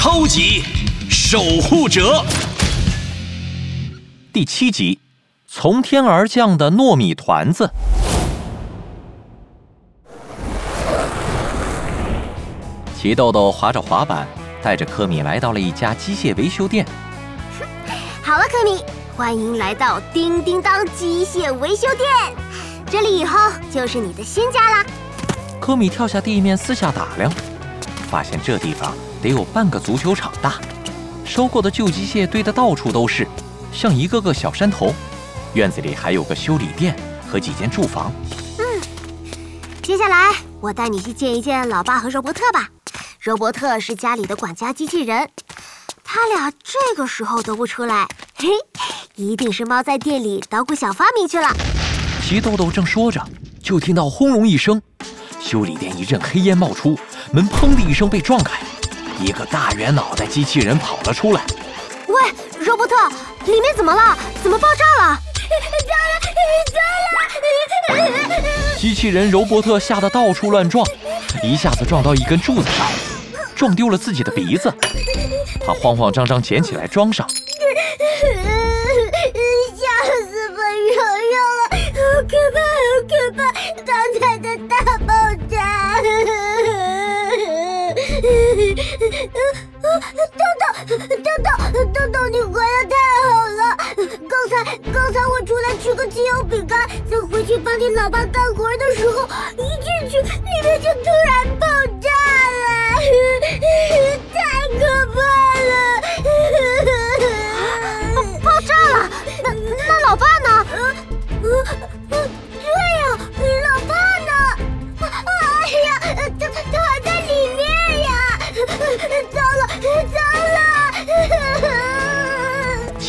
超级守护者第七集：从天而降的糯米团子。齐豆豆划着滑板，带着科米来到了一家机械维修店。好了，科米，欢迎来到叮叮当机械维修店，这里以后就是你的新家啦。科米跳下地面，四下打量，发现这地方得有半个足球场大，收购的旧机械堆得到处都是，像一个个小山头。院子里还有个修理店和几间住房。嗯，接下来我带你去见一见老爸和罗伯特吧。罗伯特是家里的管家机器人，他俩这个时候都不出来，嘿，一定是猫在店里捣鼓小发明去了。齐豆豆正说着，就听到轰隆一声，修理店一阵黑烟冒出，门砰的一声被撞开，一个大圆脑袋机器人跑了出来。喂，罗伯特，里面怎么了？怎么爆炸了？糟了，糟了！机器人柔伯特吓得到处乱撞，一下子撞到一根柱子上。撞丢了自己的鼻子，他慌慌张张捡起来装上。豆豆，豆，你回来太好了！刚才，刚才我出来吃个鸡油饼干，在回去帮你老爸干活的时候，一进去里面就突然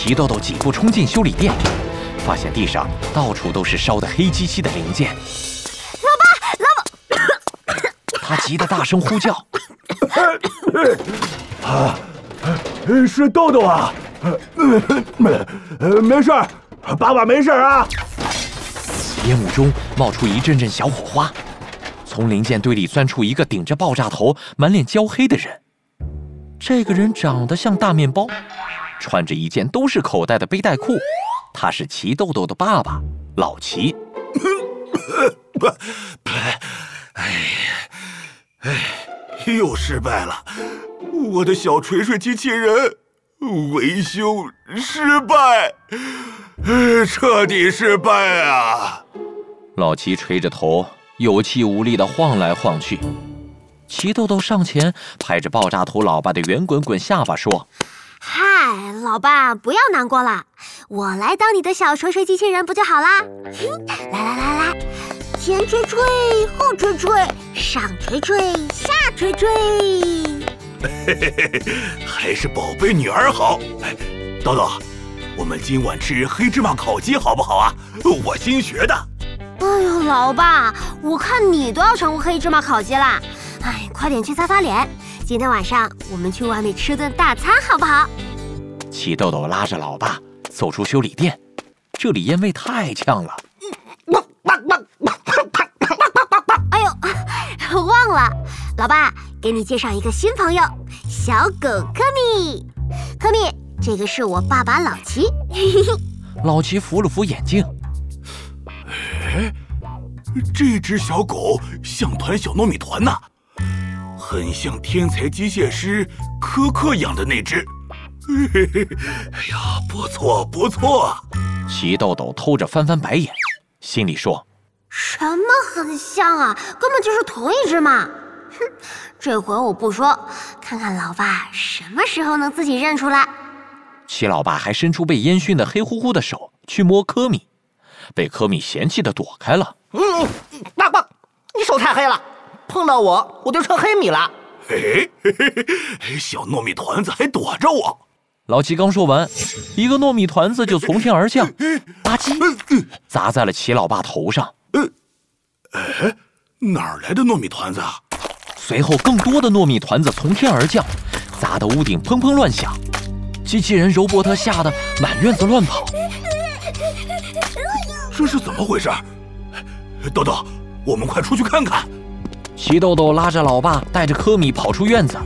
齐豆豆几步冲进修理店，发现地上到处都是烧得黑漆漆的零件。老爸，老爸！他急得大声呼叫。啊，是豆豆啊！没没事儿，爸爸没事啊！烟雾中冒出一阵阵小火花，从零件堆里钻出一个顶着爆炸头、满脸焦黑的人。这个人长得像大面包，穿着一件都是口袋的背带裤。他是齐豆豆的爸爸，老齐。哎呀，哎。又失败了，我的小锤锤机器人维修失败，彻底失败啊！老齐垂着头，有气无力地晃来晃去。齐豆豆上前拍着爆炸头老爸的圆滚滚下巴说：“嗨，老爸，不要难过了，我来当你的小锤锤机器人不就好啦？来来来来，前锤锤，后锤锤，上锤锤，下。”锤锤，嘿嘿嘿，还是宝贝女儿好。哎，豆豆，我们今晚吃黑芝麻烤鸡好不好啊？我新学的。哎呦，老爸，我看你都要成黑芝麻烤鸡啦。哎，快点去擦擦脸。今天晚上我们去外面吃顿大餐好不好？齐豆豆拉着老爸走出修理店，这里烟味太呛了。哎呦，忘了。老爸，给你介绍一个新朋友，小狗科米。科米，这个是我爸爸老齐。老齐扶了扶眼镜。哎，这只小狗像团小糯米团呐，很像天才机械师科克养的那只。哎呀，不错不错。齐豆豆偷着翻翻白眼，心里说：什么很像啊？根本就是同一只嘛。哼，这回我不说，看看老爸什么时候能自己认出来。齐老爸还伸出被烟熏的黑乎乎的手去摸科米，被科米嫌弃的躲开了。嗯，爸爸，你手太黑了，碰到我我就成黑米了。嘿嘿嘿，小糯米团子还躲着我。老齐刚说完，一个糯米团子就从天而降，吧唧，砸在了齐老爸头上。哎，哪儿来的糯米团子啊？随后，更多的糯米团子从天而降，砸得屋顶砰砰乱响。机器人柔伯特吓得满院子乱跑。这是怎么回事？豆豆，我们快出去看看。齐豆豆拉着老爸，带着科米跑出院子。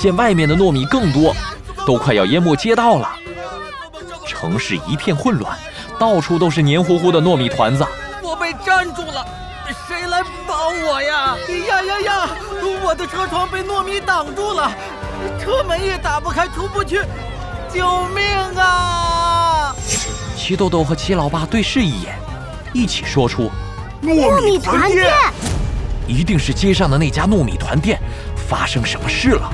见外面的糯米更多，都快要淹没街道了。城市一片混乱，到处都是黏糊糊的糯米团子。我被粘住了，谁来帮我呀？呀呀呀！我的车窗被糯米挡住了，车门也打不开，出不去，救命啊！齐豆豆和齐老爸对视一眼，一起说出：“糯米团店，一定是街上的那家糯米团店发生什么事了。”